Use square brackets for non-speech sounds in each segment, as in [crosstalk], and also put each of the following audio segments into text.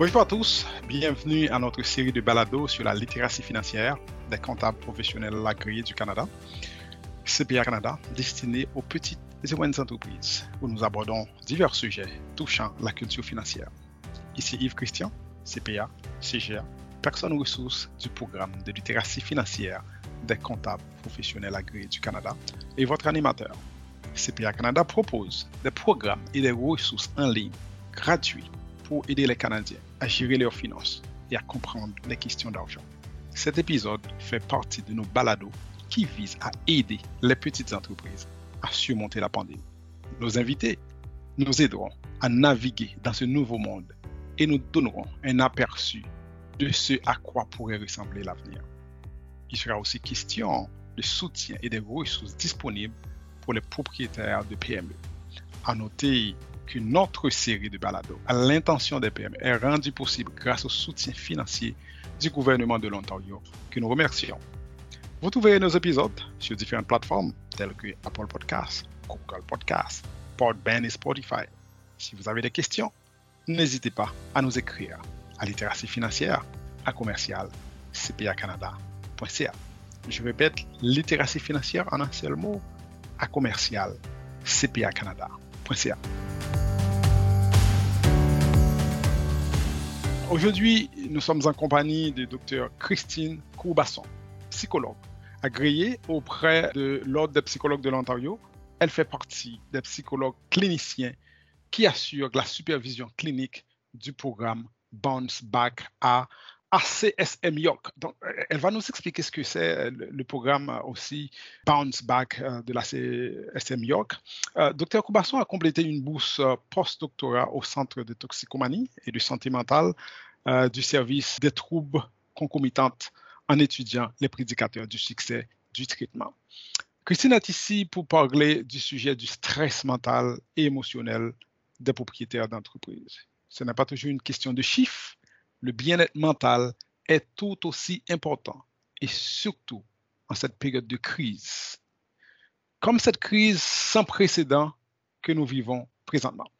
Bonjour à tous, bienvenue à notre série de balados sur la littératie financière des comptables professionnels agréés du Canada, CPA Canada, destiné aux petites et moyennes entreprises, où nous abordons divers sujets touchant la culture financière. Ici Yves Christian, CPA, CGA, personne ressource du programme de littératie financière des comptables professionnels agréés du Canada et votre animateur. CPA Canada propose des programmes et des ressources en ligne gratuits pour aider les Canadiens à gérer leurs finances et à comprendre les questions d'argent. Cet épisode fait partie de nos balados qui visent à aider les petites entreprises à surmonter la pandémie. Nos invités nous aideront à naviguer dans ce nouveau monde et nous donneront un aperçu de ce à quoi pourrait ressembler l'avenir. Il sera aussi question de soutien et des ressources disponibles pour les propriétaires de PME. À noter qu'une autre série de balados à l'intention des PME est rendue possible grâce au soutien financier du gouvernement de l'Ontario, que nous remercions. Vous trouverez nos épisodes sur différentes plateformes telles que Apple Podcasts, Google Podcasts, Podbean et Spotify. Si vous avez des questions, n'hésitez pas à nous écrire à littératie financière à commercial cpacanada.ca. Je répète, littératie financière en un seul mot à commercial cpacanada.ca. Aujourd'hui, nous sommes en compagnie de Dr Christine Courbasson, psychologue, agréée auprès de l'Ordre des psychologues de l'Ontario. Elle fait partie des psychologues cliniciens qui assurent la supervision clinique du programme Bounce Back à ACSM York. Donc, elle va nous expliquer ce que c'est le, programme aussi Bounce Back euh, de l'ACSM York. Euh, Dr Koubasson a complété une bourse euh, post-doctorat au Centre de toxicomanie et de santé mentale du service des troubles concomitantes en étudiant les prédicateurs du succès du traitement. Christine est ici pour parler du sujet du stress mental et émotionnel des propriétaires d'entreprises. Ce n'est pas toujours une question de chiffres, le bien-être mental est tout aussi important et surtout en cette période de crise. Comme cette crise sans précédent que nous vivons présentement.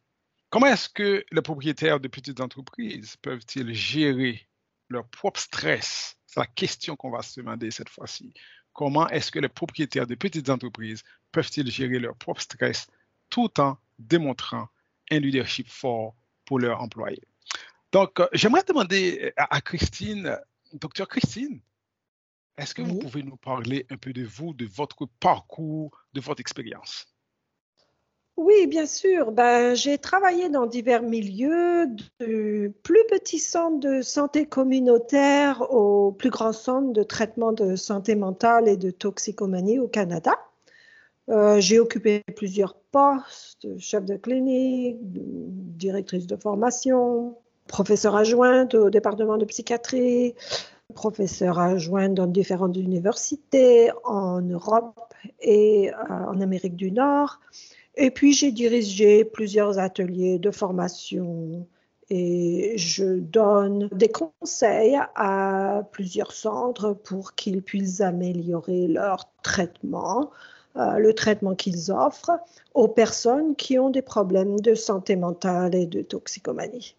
Comment est-ce que les propriétaires de petites entreprises peuvent-ils gérer leur propre stress? C'est la question qu'on va se demander cette fois-ci. Comment est-ce que les propriétaires de petites entreprises peuvent-ils gérer leur propre stress tout en démontrant un leadership fort pour leurs employés? Donc, euh, j'aimerais demander à, Christine, docteur Christine, est-ce que vous pouvez nous parler un peu de vous, de votre parcours, de votre expérience? Oui, bien sûr. Ben, j'ai travaillé dans divers milieux, du plus petits centres de santé communautaire au plus grand centre de traitement de santé mentale et de toxicomanie au Canada. Euh, j'ai occupé plusieurs postes, chef de clinique, directrice de formation, professeur adjointe au département de psychiatrie, professeur adjointe dans différentes universités en Europe et euh, en Amérique du Nord. Et puis j'ai dirigé plusieurs ateliers de formation et je donne des conseils à plusieurs centres pour qu'ils puissent améliorer leur traitement, euh, le traitement qu'ils offrent aux personnes qui ont des problèmes de santé mentale et de toxicomanie.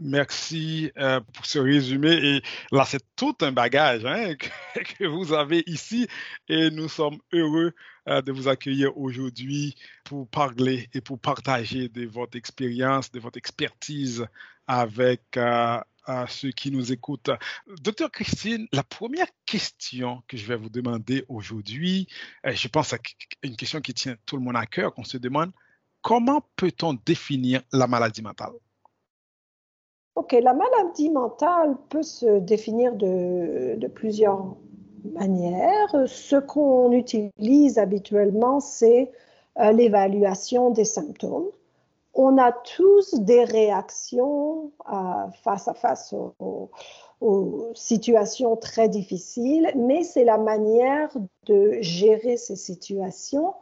Merci euh, pour ce résumé. Et là, c'est tout un bagage hein, [laughs] que, vous avez ici et nous sommes heureux euh, de vous accueillir aujourd'hui pour parler et pour partager de votre expérience, de votre expertise avec euh, ceux qui nous écoutent. Docteur Christine, la première question que je vais vous demander aujourd'hui, je pense à une question qui tient tout le monde à cœur, qu'on se demande, comment peut-on définir la maladie mentale? Ok, la maladie mentale peut se définir de, plusieurs manières. Ce qu'on utilise habituellement, c'est euh, l'évaluation des symptômes. On a tous des réactions euh, face à face aux, aux situations très difficiles, mais c'est la manière de gérer ces situations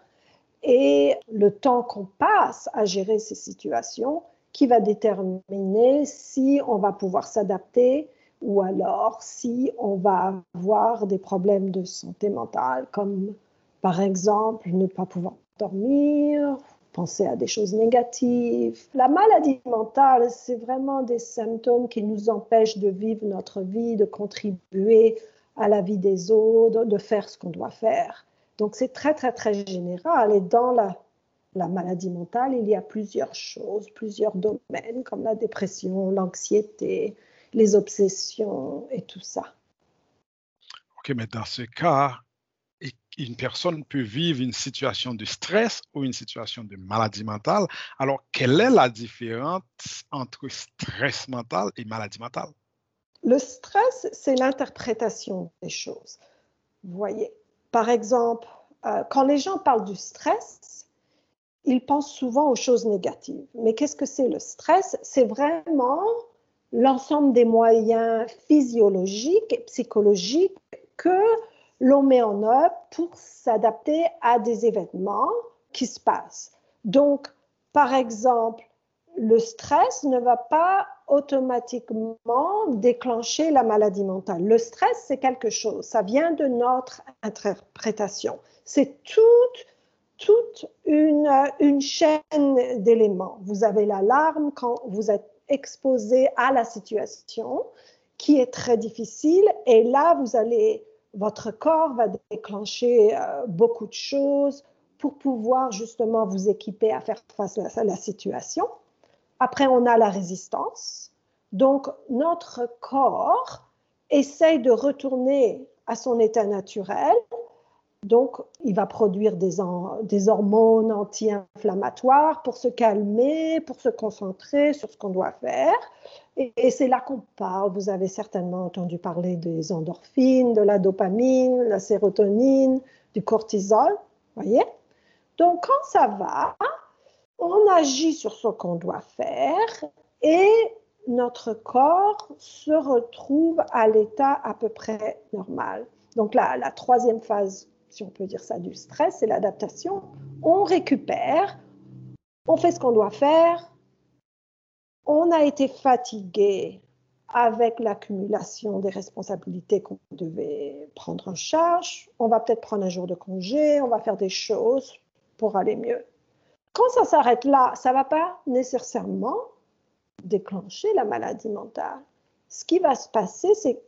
et le temps qu'on passe à gérer ces situations qui va déterminer si on va pouvoir s'adapter ou alors si on va avoir des problèmes de santé mentale, comme par exemple ne pas pouvoir dormir, penser à des choses négatives. La maladie mentale, c'est vraiment des symptômes qui nous empêchent de vivre notre vie, de contribuer à la vie des autres, de faire ce qu'on doit faire. Donc c'est très, très, très général. Et dans la, la maladie mentale, il y a plusieurs choses, plusieurs domaines, comme la dépression, l'anxiété, les obsessions et tout ça. OK, mais dans ce cas, une personne peut vivre une situation de stress ou une situation de maladie mentale. Alors, quelle est la différence entre stress mental et maladie mentale? Le stress, c'est l'interprétation des choses. Vous voyez, par exemple, euh, quand les gens parlent du stress, ils pensent souvent aux choses négatives. Mais qu'est-ce que c'est le stress? C'est vraiment l'ensemble des moyens physiologiques et psychologiques que l'on met en œuvre pour s'adapter à des événements qui se passent. Donc, par exemple, le stress ne va pas automatiquement déclencher la maladie mentale. Le stress, c'est quelque chose, ça vient de notre interprétation. C'est toute, toute une, chaîne d'éléments. Vous avez l'alarme quand vous êtes exposé à la situation qui est très difficile et là, vous allez votre corps va déclencher euh, beaucoup de choses pour pouvoir justement vous équiper à faire face à la situation. Après, on a la résistance. Donc, notre corps essaye de retourner à son état naturel. Donc, il va produire des, hormones anti-inflammatoires pour se calmer, pour se concentrer sur ce qu'on doit faire. Et, c'est là qu'on parle. Vous avez certainement entendu parler des endorphines, de la dopamine, la sérotonine, du cortisol. Voyez? Donc, quand ça va, on agit sur ce qu'on doit faire et notre corps se retrouve à l'état à peu près normal. Donc, la troisième phase, si on peut dire ça, du stress, c'est l'adaptation. On récupère, on fait ce qu'on doit faire, on a été fatigué avec l'accumulation des responsabilités qu'on devait prendre en charge. On va peut-être prendre un jour de congé, on va faire des choses pour aller mieux. Quand ça s'arrête là, ça ne va pas nécessairement déclencher la maladie mentale. Ce qui va se passer, c'est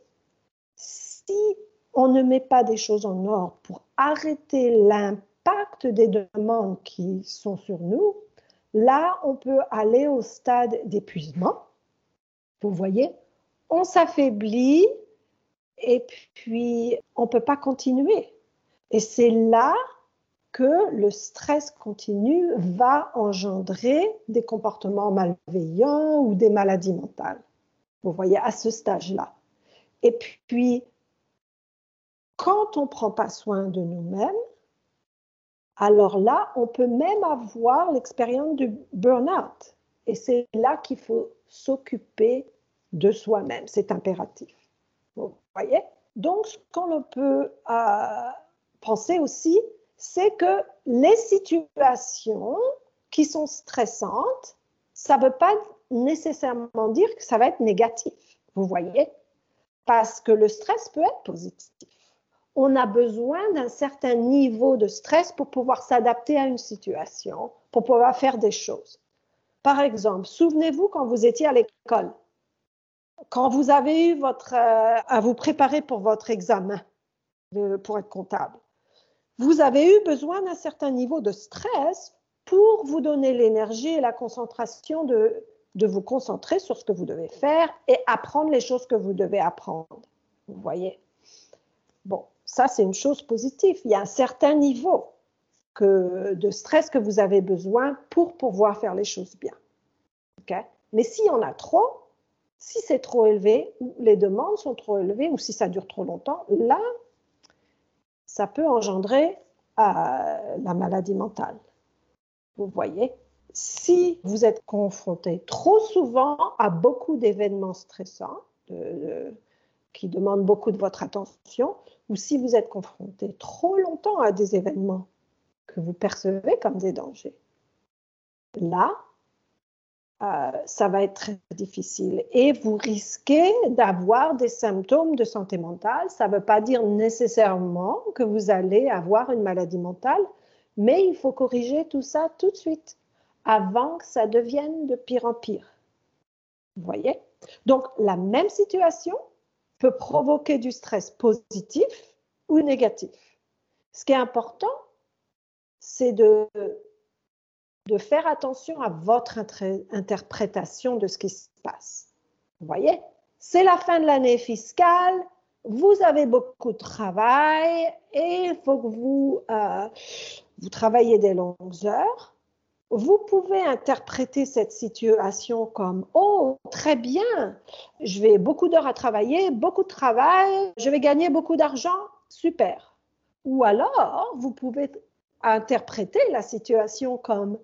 si on ne met pas des choses en ordre pour arrêter l'impact des demandes qui sont sur nous, Là, on peut aller au stade d'épuisement. Vous voyez, on s'affaiblit et puis on ne peut pas continuer. Et c'est là que le stress continu va engendrer des comportements malveillants ou des maladies mentales. Vous voyez, à ce stage-là. Et puis, quand on ne prend pas soin de nous-mêmes, alors là, on peut même avoir l'expérience du burn-out. Et c'est là qu'il faut s'occuper de soi-même. C'est impératif. Vous voyez? Donc, ce qu'on peut euh, penser aussi, c'est que les situations qui sont stressantes, ça ne veut pas nécessairement dire que ça va être négatif. Vous voyez? Parce que le stress peut être positif on a besoin d'un certain niveau de stress pour pouvoir s'adapter à une situation, pour pouvoir faire des choses. Par exemple, souvenez-vous quand vous étiez à l'école, quand vous avez eu votre, euh, à vous préparer pour votre examen pour être comptable, vous avez eu besoin d'un certain niveau de stress pour vous donner l'énergie et la concentration de, de vous concentrer sur ce que vous devez faire et apprendre les choses que vous devez apprendre. Vous voyez? Bon, ça, c'est une chose positive. Il y a un certain niveau de stress que vous avez besoin pour pouvoir faire les choses bien. Mais s'il y en a trop, si c'est trop élevé, ou les demandes sont trop élevées, ou si ça dure trop longtemps, là, ça peut engendrer euh, la maladie mentale. Vous voyez? Si vous êtes confronté trop souvent à beaucoup d'événements stressants, qui demandent beaucoup de votre attention, ou si vous êtes confronté trop longtemps à des événements que vous percevez comme des dangers. Là, euh, ça va être très difficile et vous risquez d'avoir des symptômes de santé mentale. Ça ne veut pas dire nécessairement que vous allez avoir une maladie mentale, mais il faut corriger tout ça tout de suite. avant que ça devienne de pire en pire. Vous voyez? Donc, la même situation peut provoquer du stress positif ou négatif. Ce qui est important, c'est de, faire attention à votre interprétation de ce qui se passe. Vous voyez? C'est la fin de l'année fiscale, vous avez beaucoup de travail et il faut que vous, euh, vous travaillez des longues heures. Vous pouvez interpréter cette situation comme Oh, très bien, je vais beaucoup d'heures à travailler, beaucoup de travail, je vais gagner beaucoup d'argent, super. Ou alors, vous pouvez interpréter la situation comme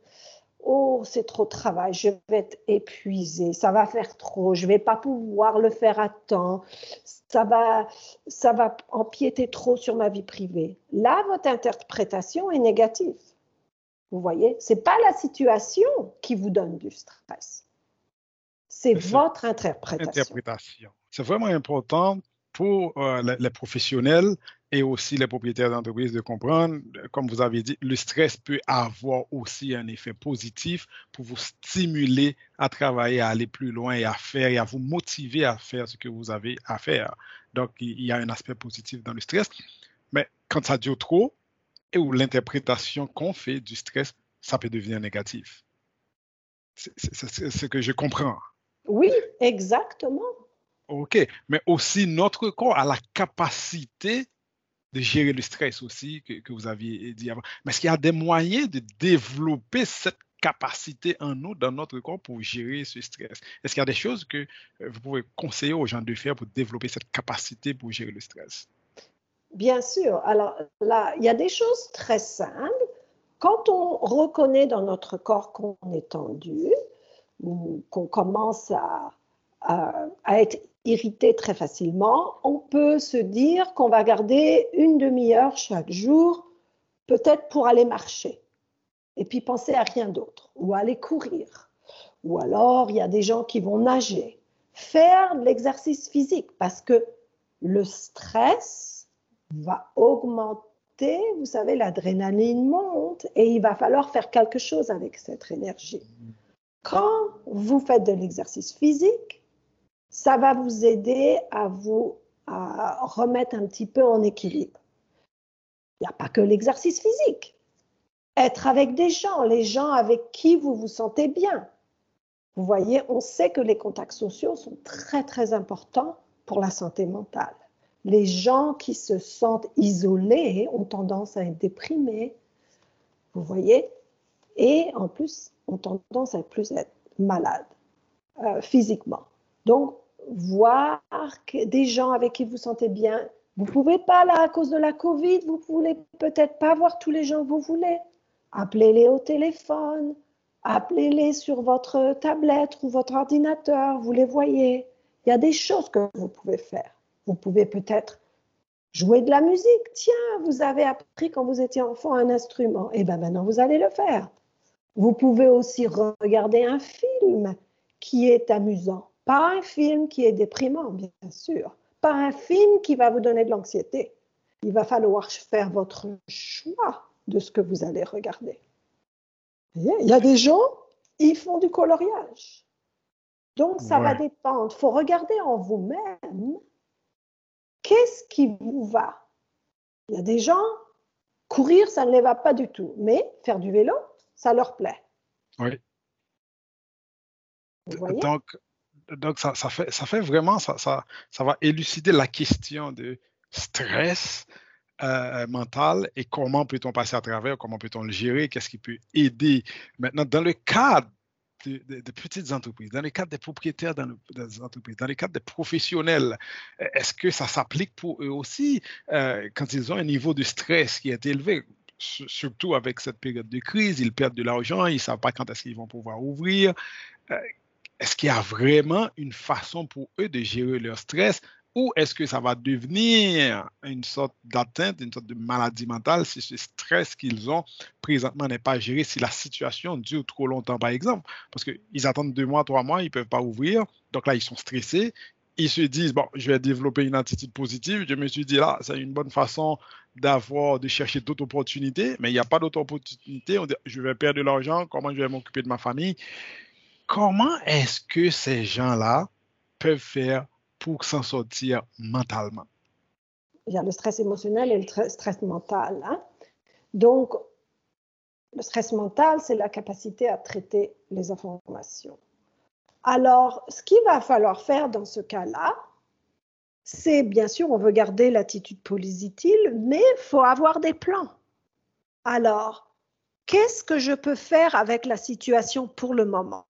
Oh, c'est trop de travail, je vais être épuisé, ça va faire trop, je vais pas pouvoir le faire à temps, ça va, ça va empiéter trop sur ma vie privée. Là, votre interprétation est négative. Vous voyez, c'est pas la situation qui vous donne du stress. C'est votre interprétation. interprétation. C'est vraiment important pour euh, les professionnels et aussi les propriétaires d'entreprise de comprendre, comme vous avez dit, le stress peut avoir aussi un effet positif pour vous stimuler à travailler, à aller plus loin et à faire et à vous motiver à faire ce que vous avez à faire. Donc, il y a un aspect positif dans le stress. Mais quand ça dure trop et où l'interprétation qu'on fait du stress, ça peut devenir négatif. C'est ce que je comprends. Oui, exactement. OK, mais aussi notre corps a la capacité de gérer le stress aussi que, vous aviez dit avant. Mais est-ce qu'il y a des moyens de développer cette capacité en nous, dans notre corps, pour gérer ce stress? Est-ce qu'il y a des choses que euh, vous pouvez conseiller aux gens de faire pour développer cette capacité pour gérer le stress? Bien sûr. Alors là, il y a des choses très simples. Quand on reconnaît dans notre corps qu'on est tendu, qu'on commence à, à, être irrité très facilement, on peut se dire qu'on va garder une demi-heure chaque jour, peut-être pour aller marcher, et puis penser à rien d'autre, ou aller courir. Ou alors, il y a des gens qui vont nager, faire de l'exercice physique, parce que le stress va augmenter, vous savez, l'adrénaline monte, et il va falloir faire quelque chose avec cette énergie. Quand vous faites de l'exercice physique, ça va vous aider à vous remettre un petit peu en équilibre. Il n'y a pas que l'exercice physique. Être avec des gens, les gens avec qui vous vous sentez bien. Vous voyez, on sait que les contacts sociaux sont très très importants pour la santé mentale. Les gens qui se sentent isolés ont tendance à être déprimés, vous voyez, et en plus ont tendance à plus être malades euh, physiquement. Donc, voir des gens avec qui vous sentez bien. Vous ne pouvez pas, là, à cause de la Covid, vous ne voulez peut-être pas voir tous les gens que vous voulez. Appelez-les au téléphone, appelez-les sur votre tablette ou votre ordinateur, vous les voyez. Il y a des choses que vous pouvez faire. Vous pouvez peut-être jouer de la musique. Tiens, vous avez appris quand vous étiez enfant un instrument. Eh bien maintenant, vous allez le faire. Vous pouvez aussi regarder un film qui est amusant. Pas un film qui est déprimant, bien sûr. Pas un film qui va vous donner de l'anxiété. Il va falloir faire votre choix de ce que vous allez regarder. Il y a des gens, ils font du coloriage. Donc, ça va dépendre. Il faut regarder en vous-même qu'est-ce qui vous va? Il y a des gens, courir, ça ne les va pas du tout. Mais faire du vélo, ça leur plaît. Oui. Donc, donc ça, ça, fait, ça fait vraiment, ça, ça, ça va élucider la question de stress euh, mental et comment peut-on passer à travers, comment peut-on le gérer, qu'est-ce qui peut aider. Maintenant, dans le cadre de, petites entreprises, dans le cadre des propriétaires dans des entreprises, dans le cadre des professionnels, est-ce que ça s'applique pour eux aussi euh, quand ils ont un niveau de stress qui est élevé? Surtout avec cette période de crise, ils perdent de l'argent, ils ne savent pas quand est-ce qu'ils vont pouvoir ouvrir. Euh, est-ce qu'il y a vraiment une façon pour eux de gérer leur stress ou est-ce que ça va devenir une sorte d'atteinte, une sorte de maladie mentale si ce stress qu'ils ont présentement n'est pas géré, si la situation dure trop longtemps, par exemple? Parce qu'ils attendent deux mois, trois mois, ils ne peuvent pas ouvrir. Donc là, ils sont stressés. Ils se disent, bon, je vais développer une attitude positive. Je me suis dit, là, c'est une bonne façon d'avoir, de chercher d'autres opportunités, mais il n'y a pas d'autres opportunités. Je vais perdre de l'argent, comment je vais m'occuper de ma famille? Comment est-ce que ces gens-là peuvent faire pour s'en sortir mentalement? Il y a le stress émotionnel et le stress mental. Hein. Donc, le stress mental, c'est la capacité à traiter les informations. Alors, ce qu'il va falloir faire dans ce cas-là, c'est bien sûr, on veut garder l'attitude positive, mais il faut avoir des plans. Alors, qu'est-ce que je peux faire avec la situation pour le moment?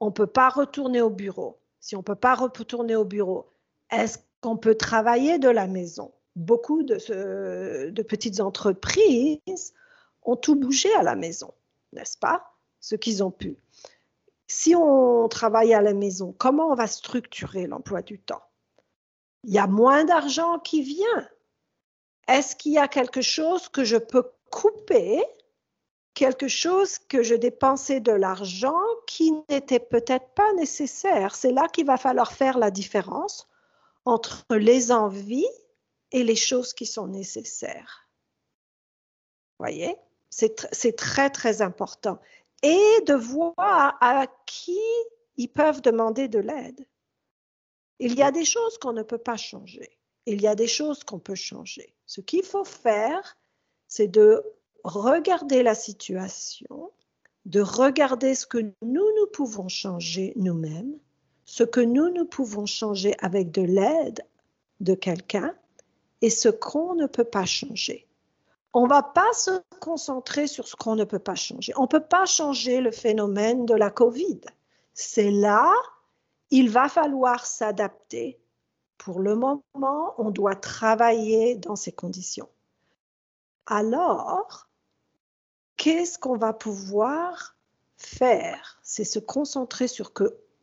On ne peut pas retourner au bureau. Si on ne peut pas retourner au bureau, est-ce qu'on peut travailler de la maison? Beaucoup de, de petites entreprises ont tout bougé à la maison, n'est-ce pas? Ce qu'ils ont pu. Si on travaille à la maison, comment on va structurer l'emploi du temps? Il y a moins d'argent qui vient. Est-ce qu'il y a quelque chose que je peux couper, quelque chose que je dépensais de l'argent qui n'était peut-être pas nécessaire C'est là qu'il va falloir faire la différence entre les envies et les choses qui sont nécessaires. Voyez, c'est très, très important. Et de voir à qui ils peuvent demander de l'aide. Il y a des choses qu'on ne peut pas changer. Il y a des choses qu'on peut changer. Ce qu'il faut faire, c'est de regarder la situation, de regarder ce que nous, nous pouvons changer nous-mêmes, ce que nous, nous pouvons changer avec de l'aide de quelqu'un et ce qu'on ne peut pas changer. On ne va pas se concentrer sur ce qu'on ne peut pas changer. On ne peut pas changer le phénomène de la COVID. C'est là il va falloir s'adapter. Pour le moment, on doit travailler dans ces conditions. Alors, qu'est-ce qu'on va pouvoir faire? C'est se concentrer sur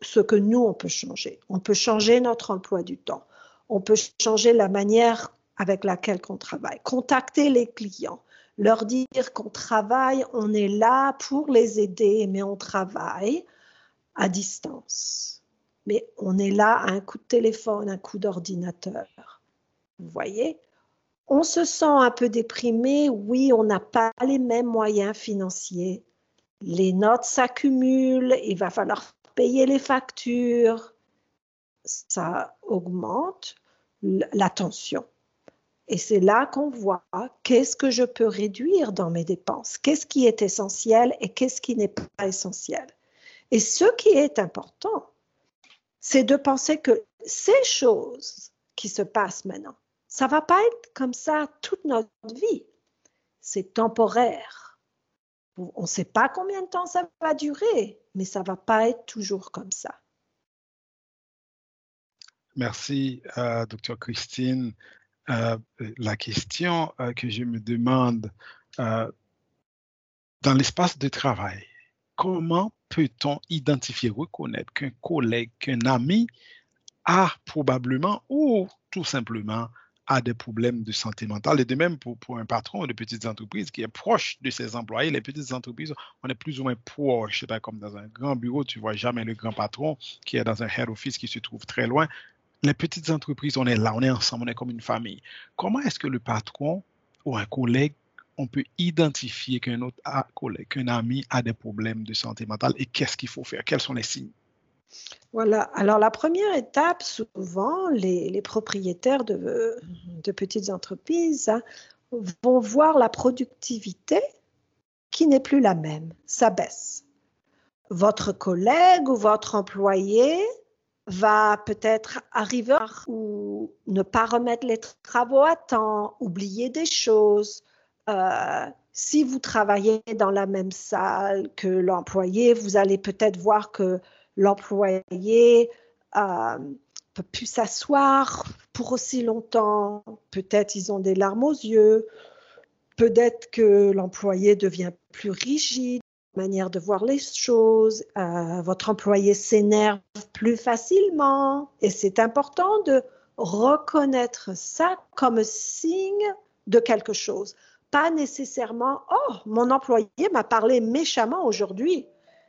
ce que nous, on peut changer. On peut changer notre emploi du temps. On peut changer la manière avec laquelle on travaille. Contacter les clients, leur dire qu'on travaille, on est là pour les aider, mais on travaille à distance mais on est là à un coup de téléphone, un coup d'ordinateur. Vous voyez? On se sent un peu déprimé, oui, on n'a pas les mêmes moyens financiers. Les notes s'accumulent, il va falloir payer les factures. Ça augmente la tension. Et c'est là qu'on voit qu'est-ce que je peux réduire dans mes dépenses, qu'est-ce qui est essentiel et qu'est-ce qui n'est pas essentiel. Et ce qui est important, c'est de penser que ces choses qui se passent maintenant, ça va pas être comme ça toute notre vie. C'est temporaire. On ne sait pas combien de temps ça va durer, mais ça va pas être toujours comme ça. Merci, euh, docteur Christine. Euh, la question euh, que je me demande, dans l'espace de travail, comment peut-on identifier, reconnaître qu'un collègue, qu'un ami a probablement ou tout simplement a des problèmes de santé mentale. Et de même pour, pour un patron de petites entreprises qui est proche de ses employés, les petites entreprises, on est plus ou moins proche. C'est pas comme dans un grand bureau, tu vois jamais le grand patron qui est dans un head office qui se trouve très loin. Les petites entreprises, on est là, on est ensemble, on est comme une famille. Comment est-ce que le patron ou un collègue on peut identifier qu'un autre collègue, qu'un ami a des problèmes de santé mentale et qu'est-ce qu'il faut faire? Quels sont les signes? Voilà. Alors, la première étape, souvent, les, propriétaires de, petites entreprises hein, vont voir la productivité qui n'est plus la même. Ça baisse. Votre collègue ou votre employé va peut-être arriver ou ne pas remettre les travaux à temps, oublier des choses, euh, si vous travaillez dans la même salle que l'employé, vous allez peut-être voir que l'employé euh, peut plus s'asseoir pour aussi longtemps. Peut-être ils ont des larmes aux yeux. Peut-être que l'employé devient plus rigide, manière de voir les choses. Euh, votre employé s'énerve plus facilement. Et c'est important de reconnaître ça comme signe de quelque chose pas nécessairement Oh, mon employé m'a parlé méchamment aujourd'hui.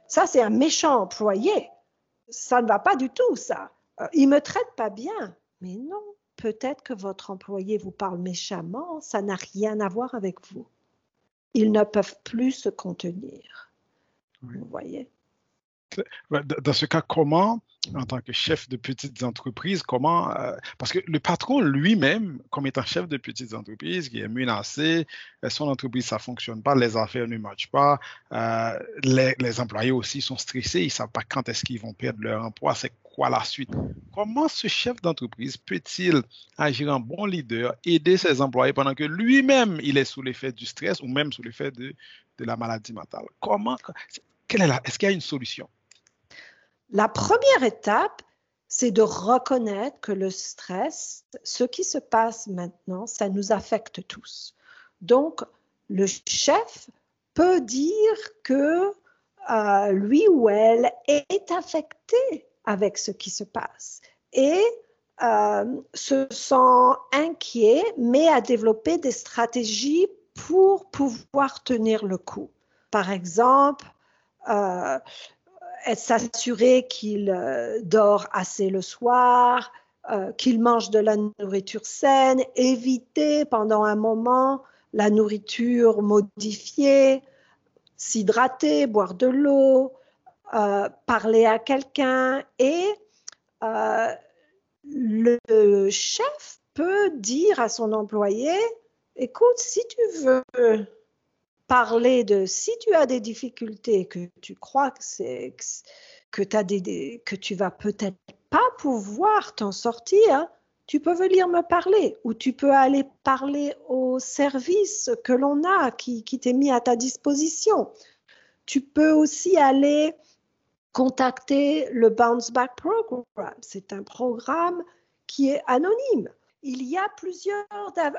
Ça, c'est un méchant employé. Ça ne va pas du tout, ça. Euh, il me traite pas bien. Mais non, peut-être que votre employé vous parle méchamment, ça n'a rien à voir avec vous. Ils ne peuvent plus se contenir. Vous voyez? Dans ce cas, comment, en tant que chef de petites entreprises, comment, euh, parce que le patron lui-même, comme étant chef de petites entreprises, qui est menacé, euh, son entreprise, ça fonctionne pas, les affaires ne marchent pas, euh, les, employés aussi sont stressés, ils savent pas quand est-ce qu'ils vont perdre leur emploi, c'est quoi la suite? Comment ce chef d'entreprise peut-il agir en bon leader, aider ses employés pendant que lui-même, il est sous l'effet du stress ou même sous l'effet de, de la maladie mentale? Comment, est-ce qu'il y a une solution? La première étape, c'est de reconnaître que le stress, ce qui se passe maintenant, ça nous affecte tous. Donc, le chef peut dire que euh, lui ou elle est affecté avec ce qui se passe et euh, se sent inquiet, mais à développer des stratégies pour pouvoir tenir le coup. Par exemple, euh, s'assurer qu'il euh, dort assez le soir, euh, qu'il mange de la nourriture saine, éviter pendant un moment la nourriture modifiée, s'hydrater, boire de l'eau, euh, parler à quelqu'un et le chef peut dire à son employé, écoute, si tu veux parler de si tu as des difficultés, que tu crois que, c'est, que, as des, que tu vas peut-être pas pouvoir t'en sortir, tu peux venir me parler ou tu peux aller parler au service que l'on a qui, qui t'est mis à ta disposition. Tu peux aussi aller contacter le Bounce Back Program. C'est un programme qui est anonyme. Il y a plusieurs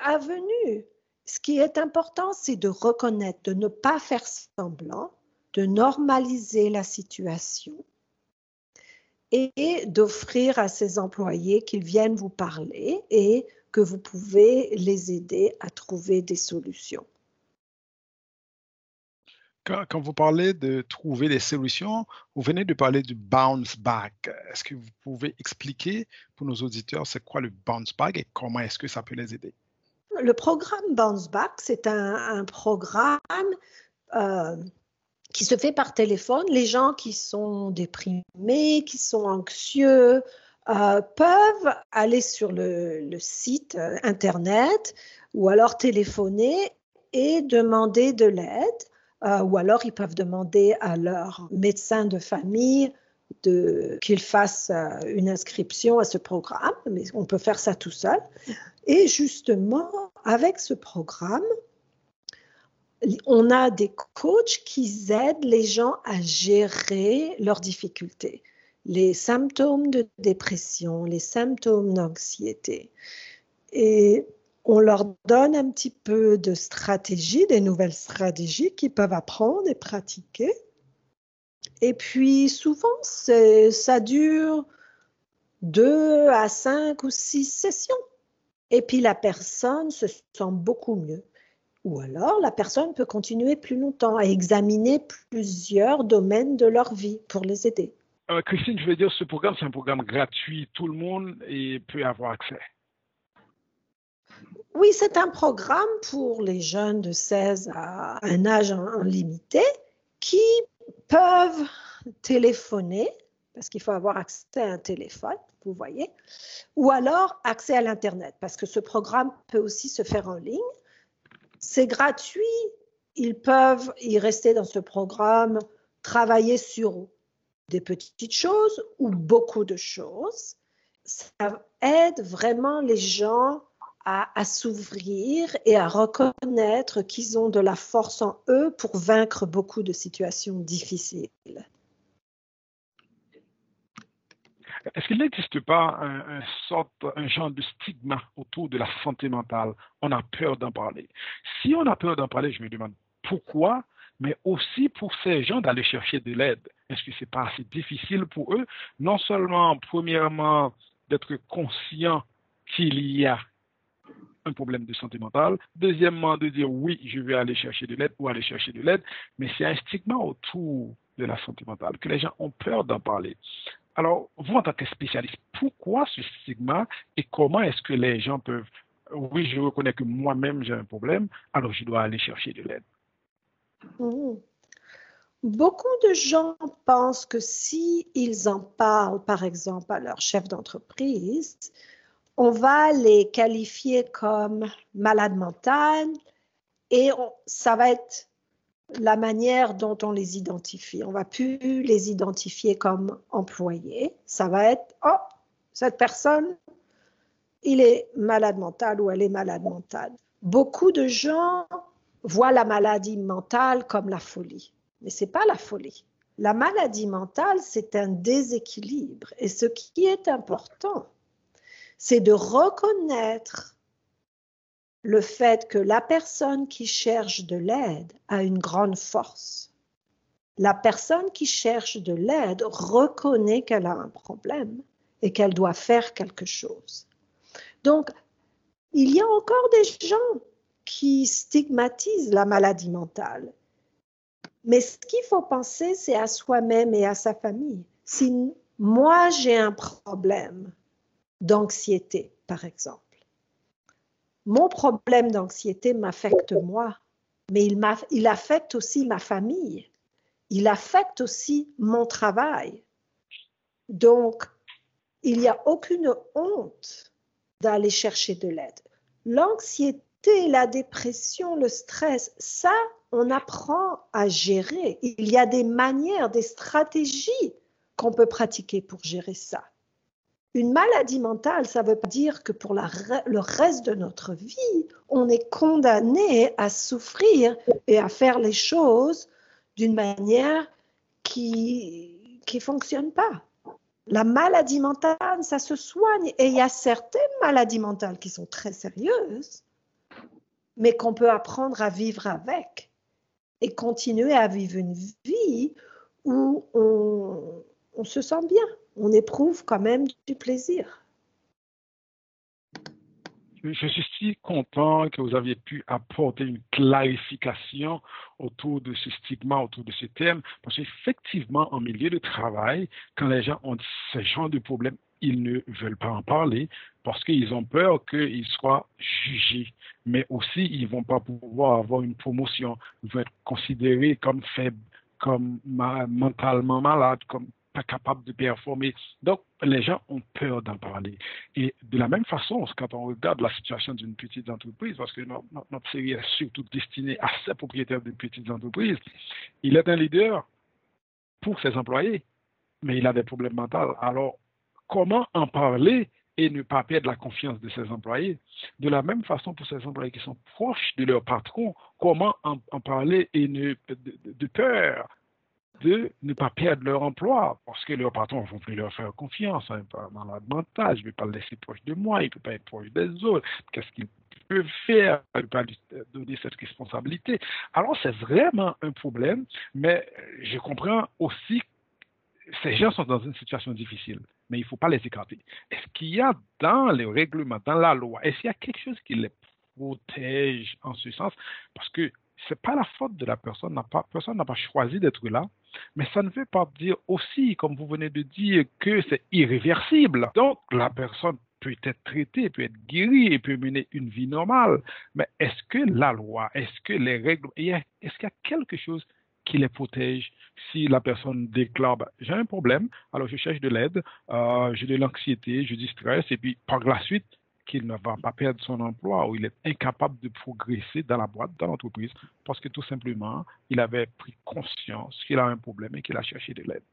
avenues ce qui est important, c'est de reconnaître, de ne pas faire semblant, de normaliser la situation et d'offrir à ses employés qu'ils viennent vous parler et que vous pouvez les aider à trouver des solutions. Quand, vous parlez de trouver des solutions, vous venez de parler du bounce back. Est-ce que vous pouvez expliquer pour nos auditeurs c'est quoi le bounce back et comment est-ce que ça peut les aider? Le programme Bounce Back, c'est un, programme euh, qui se fait par téléphone. Les gens qui sont déprimés, qui sont anxieux, euh, peuvent aller sur le, site euh, Internet ou alors téléphoner et demander de l'aide. ou alors ils peuvent demander à leur médecin de famille qu'ils fassent une inscription à ce programme, mais on peut faire ça tout seul. Et justement, avec ce programme, on a des coachs qui aident les gens à gérer leurs difficultés, les symptômes de dépression, les symptômes d'anxiété. Et on leur donne un petit peu de stratégies, des nouvelles stratégies qu'ils peuvent apprendre et pratiquer. Et puis souvent, ça dure deux à cinq ou six sessions. Et puis la personne se sent beaucoup mieux. Ou alors la personne peut continuer plus longtemps à examiner plusieurs domaines de leur vie pour les aider. Euh, Christine, je veux dire, ce programme, c'est un programme gratuit. Tout le monde peut avoir accès. Oui, c'est un programme pour les jeunes de 16 à un âge limité qui peuvent téléphoner, parce qu'il faut avoir accès à un téléphone, vous voyez, ou alors accès à l'Internet, parce que ce programme peut aussi se faire en ligne. C'est gratuit, ils peuvent y rester dans ce programme, travailler sur des petites choses ou beaucoup de choses. Ça aide vraiment les gens à, s'ouvrir et à reconnaître qu'ils ont de la force en eux pour vaincre beaucoup de situations difficiles. Est-ce qu'il n'existe pas un, un genre de stigma autour de la santé mentale? On a peur d'en parler. Si on a peur d'en parler, je me demande pourquoi, mais aussi pour ces gens d'aller chercher de l'aide. Est-ce que c'est pas assez difficile pour eux, non seulement, premièrement, d'être conscient qu'il y a un problème de santé mentale. Deuxièmement, de dire oui, je vais aller chercher de l'aide ou aller chercher de l'aide, mais c'est un stigma autour de la santé mentale, que les gens ont peur d'en parler. Alors, vous, en tant que spécialiste, pourquoi ce stigma et comment est-ce que les gens peuvent... Oui, je reconnais que moi-même, j'ai un problème, alors je dois aller chercher de l'aide? Mmh. Beaucoup de gens pensent que si en parlent, par exemple, à leur chef d'entreprise, on va les qualifier comme malades mentales et ça va être la manière dont on les identifie. On va plus les identifier comme employés. Ça va être, oh, cette personne, il est malade mental ou elle est malade mentale. Beaucoup de gens voient la maladie mentale comme la folie mais ce n'est pas la folie. La maladie mentale, c'est un déséquilibre. Et ce qui est important, c'est de reconnaître le fait que la personne qui cherche de l'aide a une grande force. La personne qui cherche de l'aide reconnaît qu'elle a un problème et qu'elle doit faire quelque chose. Donc, il y a encore des gens qui stigmatisent la maladie mentale mais ce qu'il faut penser, c'est à soi-même et à sa famille. Si moi j'ai un problème d'anxiété, par exemple, mon problème d'anxiété m'affecte moi, mais il, il affecte aussi ma famille, il affecte aussi mon travail. Donc, il n'y a aucune honte d'aller chercher de l'aide. L'anxiété, la dépression, le stress, ça, on apprend à gérer. Il y a des manières, des stratégies qu'on peut pratiquer pour gérer ça. Une maladie mentale, ça ne veut pas dire que pour le reste de notre vie, on est condamné à souffrir et à faire les choses d'une manière qui ne fonctionne pas. La maladie mentale, ça se soigne et il y a certaines maladies mentales qui sont très sérieuses, mais qu'on peut apprendre à vivre avec et continuer à vivre une vie où on, se sent bien, on éprouve quand même du plaisir. Je suis si content que vous aviez pu apporter une clarification autour de ce stigma, autour de ce thème, parce qu'effectivement, en milieu de travail, quand les gens ont ce genre de problèmes, ils ne veulent pas en parler parce qu'ils ont peur qu'ils soient jugés. Mais aussi, ils ne vont pas pouvoir avoir une promotion. Ils vont être considérés comme faibles, comme mentalement malades, comme pas capables de performer. Donc, les gens ont peur d'en parler. Et de la même façon, quand on regarde la situation d'une petite entreprise, parce que notre, série est surtout destinée à ces propriétaires de petites entreprises, il est un leader pour ses employés, mais il a des problèmes mentaux. Alors, comment en parler et ne pas perdre la confiance de ses employés? De la même façon, pour ces employés qui sont proches de leur patron, comment en, parler et ne, de, peur de ne pas perdre leur emploi, parce que leur patron ne vont plus leur faire confiance, hein, dans mental, je ne vais pas le laisser proche de moi, il ne peut pas être proche des autres, qu'est-ce qu'il peut faire, il ne peut pas lui donner cette responsabilité. Alors c'est vraiment un problème, mais je comprends aussi ces gens sont dans une situation difficile, mais il ne faut pas les écarter. Est-ce qu'il y a dans les règlements, dans la loi, est-ce qu'il y a quelque chose qui les protège en ce sens? Parce que ce n'est pas la faute de la personne, pas, personne n'a pas choisi d'être là, mais ça ne veut pas dire aussi, comme vous venez de dire, que c'est irréversible. Donc, la personne peut être traitée, peut être guérie peut mener une vie normale. Mais est-ce que la loi, est-ce que les règles, est-ce qu'il y a quelque chose qui les protège si la personne déclare bah, j'ai un problème, alors je cherche de l'aide, euh, j'ai de l'anxiété, j'ai du stress, et puis par la suite, qu'il ne va pas perdre son emploi ou il est incapable de progresser dans la boîte, dans l'entreprise, parce que tout simplement, il avait pris conscience qu'il a un problème et qu'il a cherché de l'aide.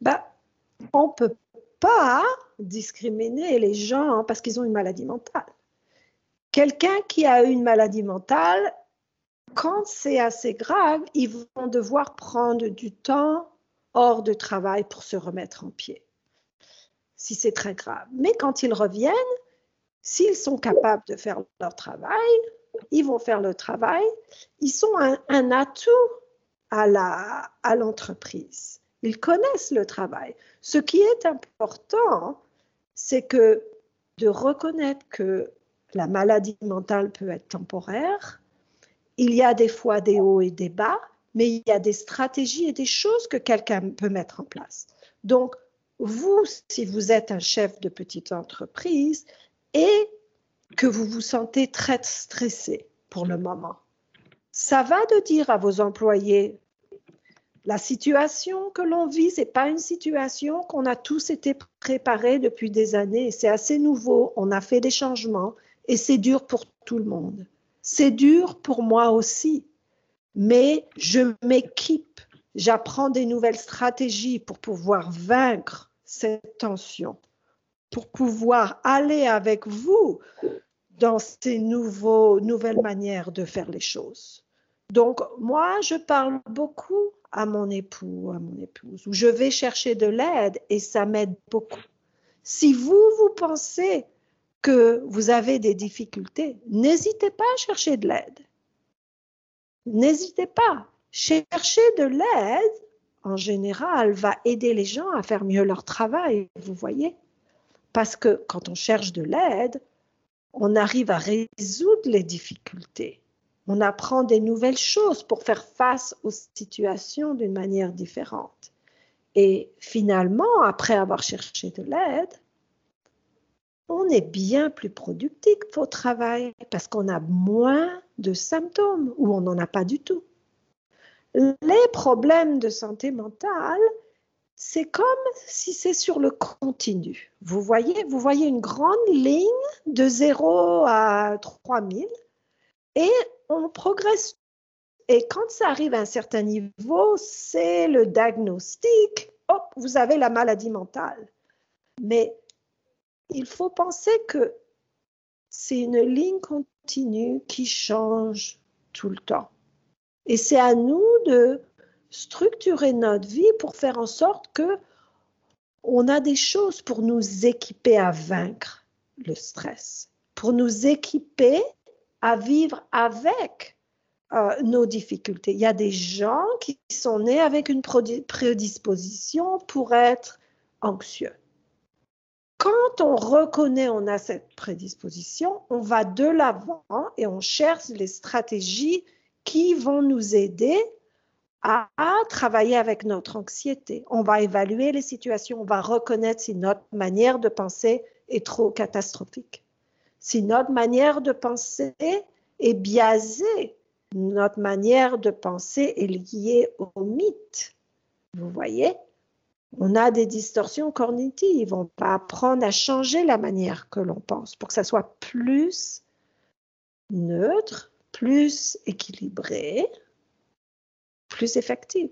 Bah, on ne peut pas discriminer les gens parce qu'ils ont une maladie mentale. Quelqu'un qui a une maladie mentale quand c'est assez grave, ils vont devoir prendre du temps hors de travail pour se remettre en pied, si c'est très grave. Mais quand ils reviennent, s'ils sont capables de faire leur travail, ils vont faire le travail. Ils sont un, atout à l'entreprise. ils connaissent le travail. Ce qui est important, c'est que de reconnaître que la maladie mentale peut être temporaire, il y a des fois des hauts et des bas, mais il y a des stratégies et des choses que quelqu'un peut mettre en place. Donc, vous, si vous êtes un chef de petite entreprise et que vous vous sentez très stressé pour le moment, ça va de dire à vos employés, la situation que l'on vit, ce n'est pas une situation qu'on a tous été préparés depuis des années. C'est assez nouveau, on a fait des changements et c'est dur pour tout le monde. C'est dur pour moi aussi, mais je m'équipe, j'apprends des nouvelles stratégies pour pouvoir vaincre cette tension, pour pouvoir aller avec vous dans ces nouveaux, nouvelles manières de faire les choses. Donc, moi, je parle beaucoup à mon époux, à mon épouse, où je vais chercher de l'aide et ça m'aide beaucoup. Si vous, vous pensez que vous avez des difficultés, n'hésitez pas à chercher de l'aide. N'hésitez pas. Chercher de l'aide, en général, va aider les gens à faire mieux leur travail, vous voyez. Parce que quand on cherche de l'aide, on arrive à résoudre les difficultés. On apprend des nouvelles choses pour faire face aux situations d'une manière différente. Et finalement, après avoir cherché de l'aide, on est bien plus productif au travail parce qu'on a moins de symptômes ou on n'en a pas du tout. Les problèmes de santé mentale, c'est comme si c'est sur le continu. Vous voyez, vous voyez une grande ligne de 0 à 3000 et on progresse. Et quand ça arrive à un certain niveau, c'est le diagnostic. Hop, vous avez la maladie mentale. Mais il faut penser que c'est une ligne continue qui change tout le temps. Et c'est à nous de structurer notre vie pour faire en sorte que on a des choses pour nous équiper à vaincre le stress, pour nous équiper à vivre avec euh, nos difficultés. Il y a des gens qui sont nés avec une prédisposition pour être anxieux. Quand on reconnaît on a cette prédisposition, on va de l'avant et on cherche les stratégies qui vont nous aider à, travailler avec notre anxiété. On va évaluer les situations, on va reconnaître si notre manière de penser est trop catastrophique, si notre manière de penser est biaisée, notre manière de penser est liée au mythe. Vous voyez? On a des distorsions cognitives. On va apprendre à changer la manière que l'on pense pour que ça soit plus neutre, plus équilibré, plus effectif.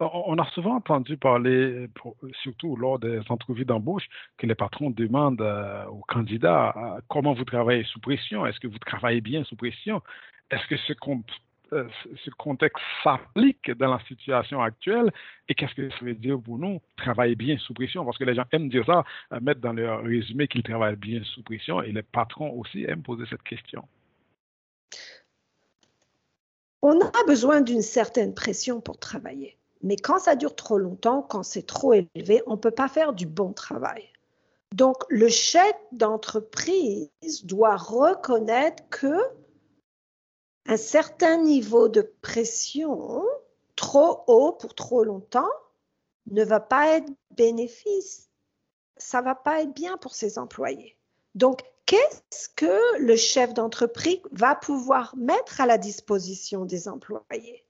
On a souvent entendu parler, surtout lors des entrevues d'embauche, que les patrons demandent euh, aux candidats euh, comment vous travaillez sous pression? Est-ce que vous travaillez bien sous pression? Est-ce que ce qu'on ce contexte s'applique dans la situation actuelle et qu'est-ce que ça veut dire pour nous? Travailler bien sous pression parce que les gens aiment dire ça, euh, mettre dans leur résumé qu'ils travaillent bien sous pression et les patrons aussi aiment poser cette question. On a besoin d'une certaine pression pour travailler. Mais quand ça dure trop longtemps, quand c'est trop élevé, on ne peut pas faire du bon travail. Donc, le chef d'entreprise doit reconnaître que un certain niveau de pression trop haut pour trop longtemps ne va pas être bénéfice. Ça va pas être bien pour ses employés. Donc, qu'est-ce que le chef d'entreprise va pouvoir mettre à la disposition des employés?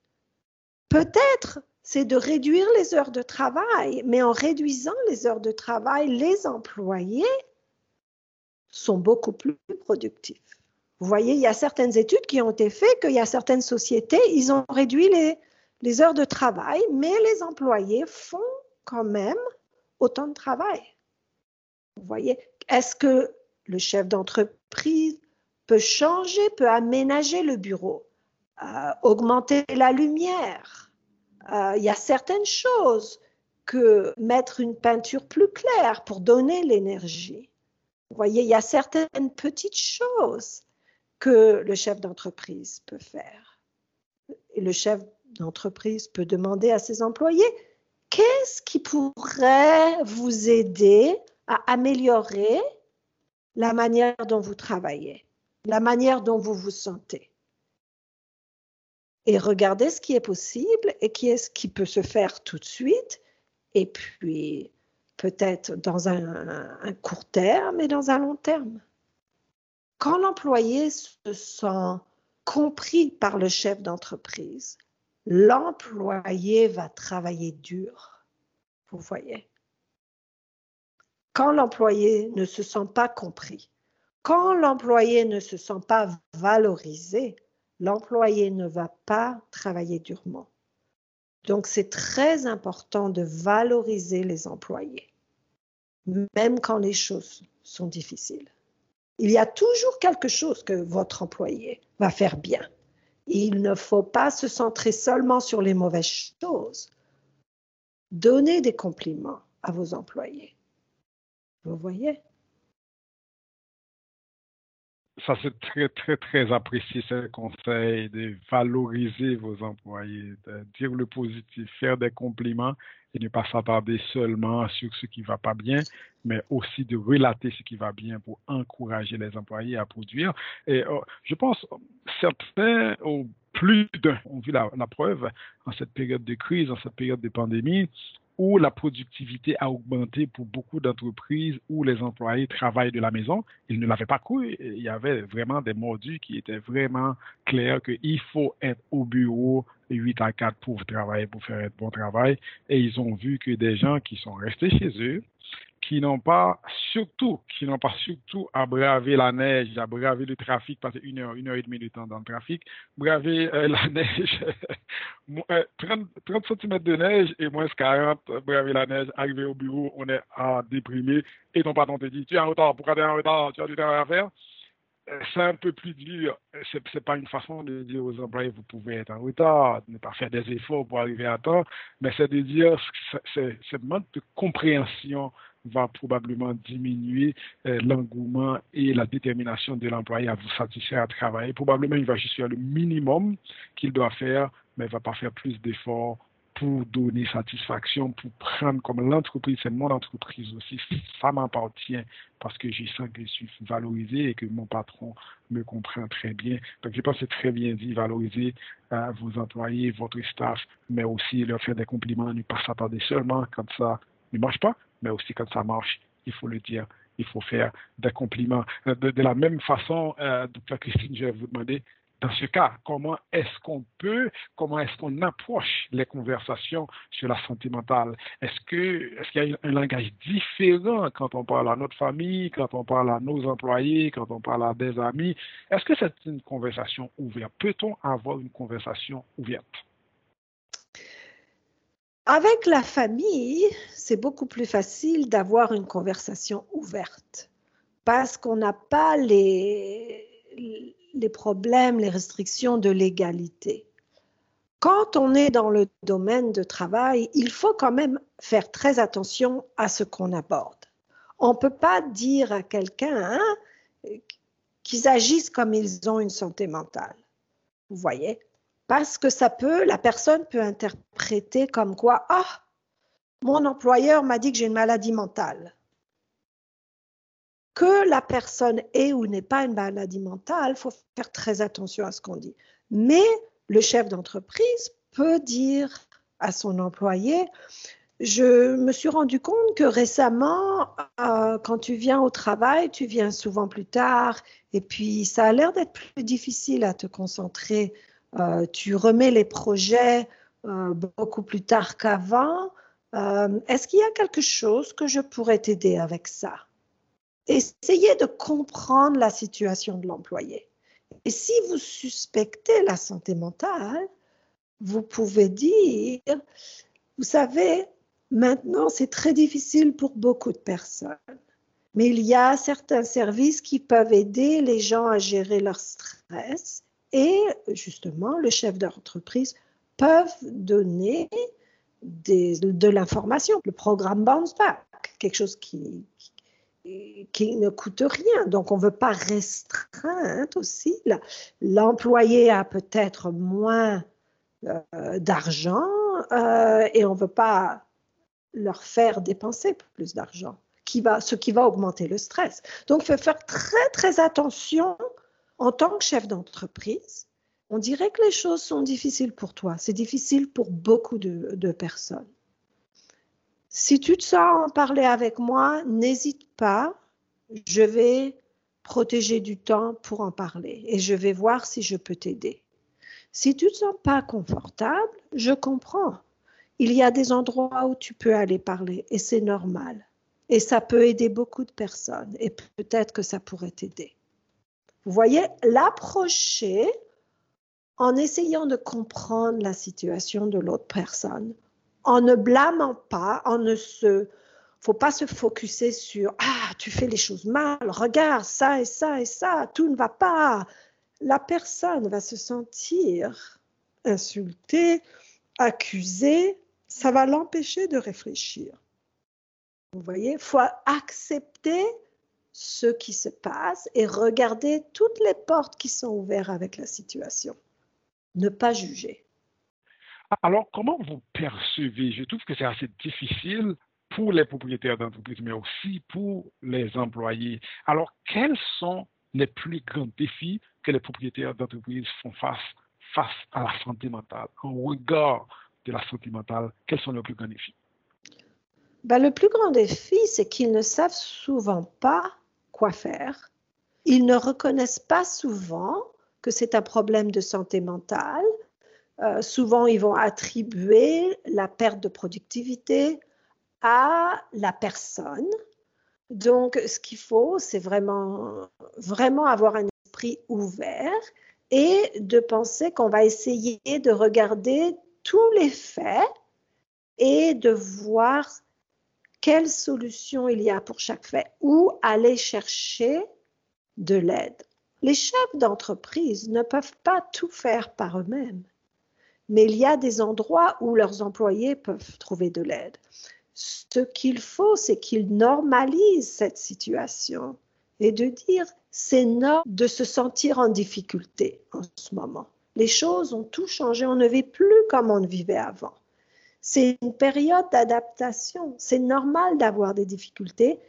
Peut-être c'est de réduire les heures de travail, mais en réduisant les heures de travail, les employés sont beaucoup plus productifs. Vous voyez, il y a certaines études qui ont été faites qu'il y a certaines sociétés, ils ont réduit les, heures de travail, mais les employés font quand même autant de travail. Vous voyez, est-ce que le chef d'entreprise peut changer, peut aménager le bureau, euh, augmenter la lumière? Euh, Il y a certaines choses que mettre une peinture plus claire pour donner l'énergie. Vous voyez, il y a certaines petites choses que le chef d'entreprise peut faire. Le chef d'entreprise peut demander à ses employés, qu'est-ce qui pourrait vous aider à améliorer la manière dont vous travaillez, la manière dont vous vous sentez? et regarder ce qui est possible et qui est ce qui peut se faire tout de suite, et puis peut-être dans un, court terme et dans un long terme. Quand l'employé se sent compris par le chef d'entreprise, l'employé va travailler dur. Vous voyez. Quand l'employé ne se sent pas compris, quand l'employé ne se sent pas valorisé, l'employé ne va pas travailler durement. Donc, c'est très important de valoriser les employés, même quand les choses sont difficiles. Il y a toujours quelque chose que votre employé va faire bien. Il ne faut pas se centrer seulement sur les mauvaises choses. Donnez des compliments à vos employés. Vous voyez? Ça c'est très, très, très apprécié, ce conseil de valoriser vos employés, de dire le positif, faire des compliments et ne pas s'attarder seulement sur ce qui ne va pas bien, mais aussi de relater ce qui va bien pour encourager les employés à produire. Et euh, je pense, certains, ou plus d'un, ont vu la preuve en cette période de crise, en cette période de pandémie, où la productivité a augmenté pour beaucoup d'entreprises où les employés travaillent de la maison. Ils ne l'avaient pas cru. Il y avait vraiment des modules qui étaient vraiment clairs qu'il faut être au bureau 8 à 4 pour travailler, pour faire un bon travail. Et ils ont vu que des gens qui sont restés chez eux, qui n'ont pas surtout, qui n'ont pas surtout à braver la neige, à braver le trafic, passer une heure, une heure et demie de temps dans le trafic, braver euh, la [laughs] neige, 30, 30 cm de neige et moins 40, braver la neige, arriver au bureau, on est à déprimer et ton patron te dit, tu es en retard, pourquoi tu es en retard, tu as du travail à faire? Euh, c'est un peu plus dur. Ce n'est pas une façon de dire aux employés vous pouvez être en retard, ne pas faire des efforts pour arriver à temps, mais c'est de dire c'est ce manque de compréhension va probablement diminuer euh, l'engouement et la détermination de l'employé à vous satisfaire à travailler. Probablement, il va juste faire le minimum qu'il doit faire, mais il ne va pas faire plus d'efforts pour donner satisfaction, pour prendre comme l'entreprise, c'est mon entreprise aussi, ça m'appartient parce que j'ai sens que je suis valorisé et que mon patron me comprend très bien. Donc je pense que c'est très bien dit, valoriser euh, vos employés, votre staff, mais aussi leur faire des compliments, ne pas s'attarder seulement quand ça ne marche pas, mais aussi quand ça marche, il faut le dire, il faut faire des compliments. Euh, de, la même façon, euh, Dr. Christine, je vais vous demander, dans ce cas, comment est-ce qu'on peut, comment est-ce qu'on approche les conversations sur la santé mentale? Est-ce que est-ce qu'il y a un langage différent quand on parle à notre famille, quand on parle à nos employés, quand on parle à des amis? Est-ce que c'est une conversation ouverte? Peut-on avoir une conversation ouverte? Avec la famille, c'est beaucoup plus facile d'avoir une conversation ouverte parce qu'on n'a pas les, problèmes, les restrictions de l'égalité. Quand on est dans le domaine de travail, il faut quand même faire très attention à ce qu'on aborde. On ne peut pas dire à quelqu'un hein, qu'ils agissent comme ils ont une santé mentale. Vous voyez? Parce que ça peut, la personne peut interpréter comme quoi, ah, mon employeur m'a dit que j'ai une maladie mentale. Que la personne ait ou n'ait pas une maladie mentale, il faut faire très attention à ce qu'on dit. Mais le chef d'entreprise peut dire à son employé, je me suis rendu compte que récemment, euh, quand tu viens au travail, tu viens souvent plus tard et puis ça a l'air d'être plus difficile à te concentrer euh, tu remets les projets euh, beaucoup plus tard qu'avant. Euh, est-ce qu'il y a quelque chose que je pourrais t'aider avec ça? Essayez de comprendre la situation de l'employé. Et si vous suspectez la santé mentale, vous pouvez dire, vous savez, maintenant c'est très difficile pour beaucoup de personnes, mais il y a certains services qui peuvent aider les gens à gérer leur stress et justement, le chef d'entreprise peuvent donner de l'information. Le programme Bounce Back, quelque chose qui, ne coûte rien. Donc, on ne veut pas restreindre aussi. L'employé a peut-être moins euh, d'argent euh, et on ne veut pas leur faire dépenser plus d'argent, ce qui va augmenter le stress. Donc, il faut faire très, très attention en tant que chef d'entreprise On dirait que les choses sont difficiles pour toi. C'est difficile pour beaucoup de, personnes. Si tu te sens en parler avec moi, n'hésite pas. Je vais protéger du temps pour en parler et je vais voir si je peux t'aider. Si tu ne te sens pas confortable, je comprends. Il y a des endroits où tu peux aller parler et c'est normal. Et ça peut aider beaucoup de personnes et peut-être que ça pourrait t'aider. Vous voyez, l'approcher en essayant de comprendre la situation de l'autre personne, en ne blâmant pas, en ne se faut pas se focuser sur ah tu fais les choses mal, regarde ça et ça et ça, tout ne va pas. La personne va se sentir insultée, accusée, ça va l'empêcher de réfléchir. Vous voyez, faut accepter ce qui se passe et regarder toutes les portes qui sont ouvertes avec la situation. Ne pas juger. Alors, comment vous percevez? Je trouve que c'est assez difficile pour les propriétaires d'entreprise, mais aussi pour les employés. Alors, quels sont les plus grands défis que les propriétaires d'entreprise font face, face à la santé mentale, en regard de la santé mentale Quels sont les plus grands défis? Ben, Le plus grand défi, c'est qu'ils ne savent souvent pas quoi faire. Ils ne reconnaissent pas souvent que c'est un problème de santé mentale. Euh, souvent, ils vont attribuer la perte de productivité à la personne. Donc, ce qu'il faut, c'est vraiment, vraiment avoir un esprit ouvert et de penser qu'on va essayer de regarder tous les faits et de voir quelle solution il y a pour chaque fait ou aller chercher de l'aide? Les chefs d'entreprise ne peuvent pas tout faire par eux-mêmes, mais il y a des endroits où leurs employés peuvent trouver de l'aide. Ce qu'il faut, c'est qu'ils normalisent cette situation et de dire c'est normal de se sentir en difficulté en ce moment. Les choses ont tout changé, on ne vit plus comme on vivait avant. C'est une période d'adaptation. C'est normal d'avoir des difficultés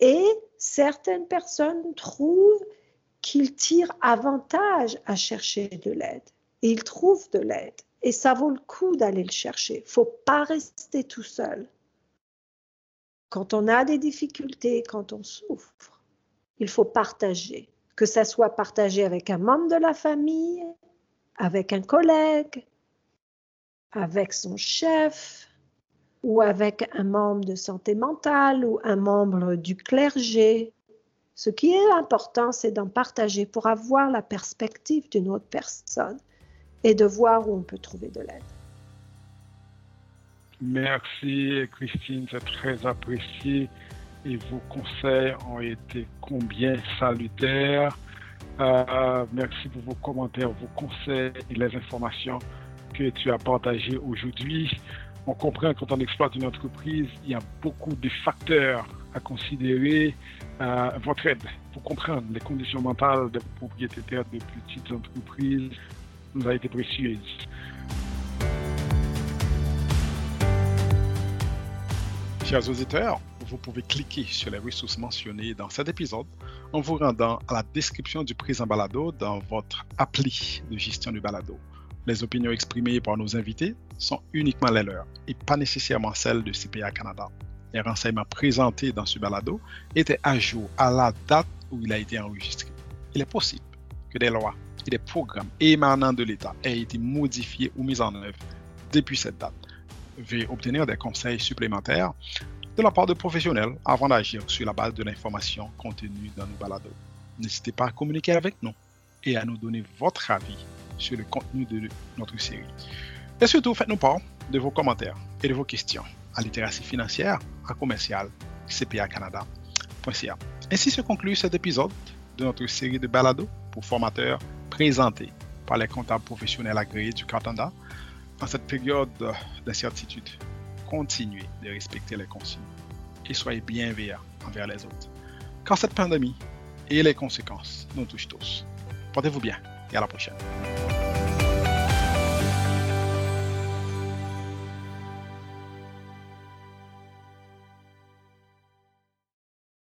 et certaines personnes trouvent qu'ils tirent avantage à chercher de l'aide. Et ils trouvent de l'aide. Et ça vaut le coup d'aller le chercher. Il faut pas rester tout seul. Quand on a des difficultés, quand on souffre, il faut partager. Que ça soit partagé avec un membre de la famille, avec un collègue, avec son chef ou avec un membre de santé mentale ou un membre du clergé. Ce qui est important, c'est d'en partager pour avoir la perspective d'une autre personne et de voir où on peut trouver de l'aide. Merci Christine, c'est très apprécié et vos conseils ont été combien salutaires? Euh, merci pour vos commentaires, vos conseils et les informations que tu as partagé aujourd'hui. On comprend quand on exploite une entreprise, il y a beaucoup de facteurs à considérer. Euh, votre aide pour comprendre les conditions mentales des propriétaires de petites entreprises nous a été précieuse. Chers auditeurs, vous pouvez cliquer sur les ressources mentionnées dans cet épisode en vous rendant à la description du présent balado dans votre appli de gestion du balado. Les opinions exprimées par nos invités sont uniquement les leurs et pas nécessairement celles de CPA Canada. Les renseignements présentés dans ce balado étaient à jour à la date où il a été enregistré. Il est possible que des lois et des programmes émanant de l'État aient été modifiés ou mis en œuvre depuis cette date. Veuillez obtenir des conseils supplémentaires de la part de professionnels avant d'agir sur la base de l'information contenue dans nos balados. N'hésitez pas à communiquer avec nous et à nous donner votre avis sur le contenu de notre série. Et surtout, faites-nous part de vos commentaires et de vos questions à littératie financière à commercial cpacanada.ca. Ainsi se conclut cet épisode de notre série de balados pour formateurs présentés par les comptables professionnels agréés du Canada. En cette période d'incertitude, continuez de respecter les consignes et soyez bienveillants envers les autres. Car cette pandémie et les conséquences nous touchent tous. Portez-vous bien E ela puxa.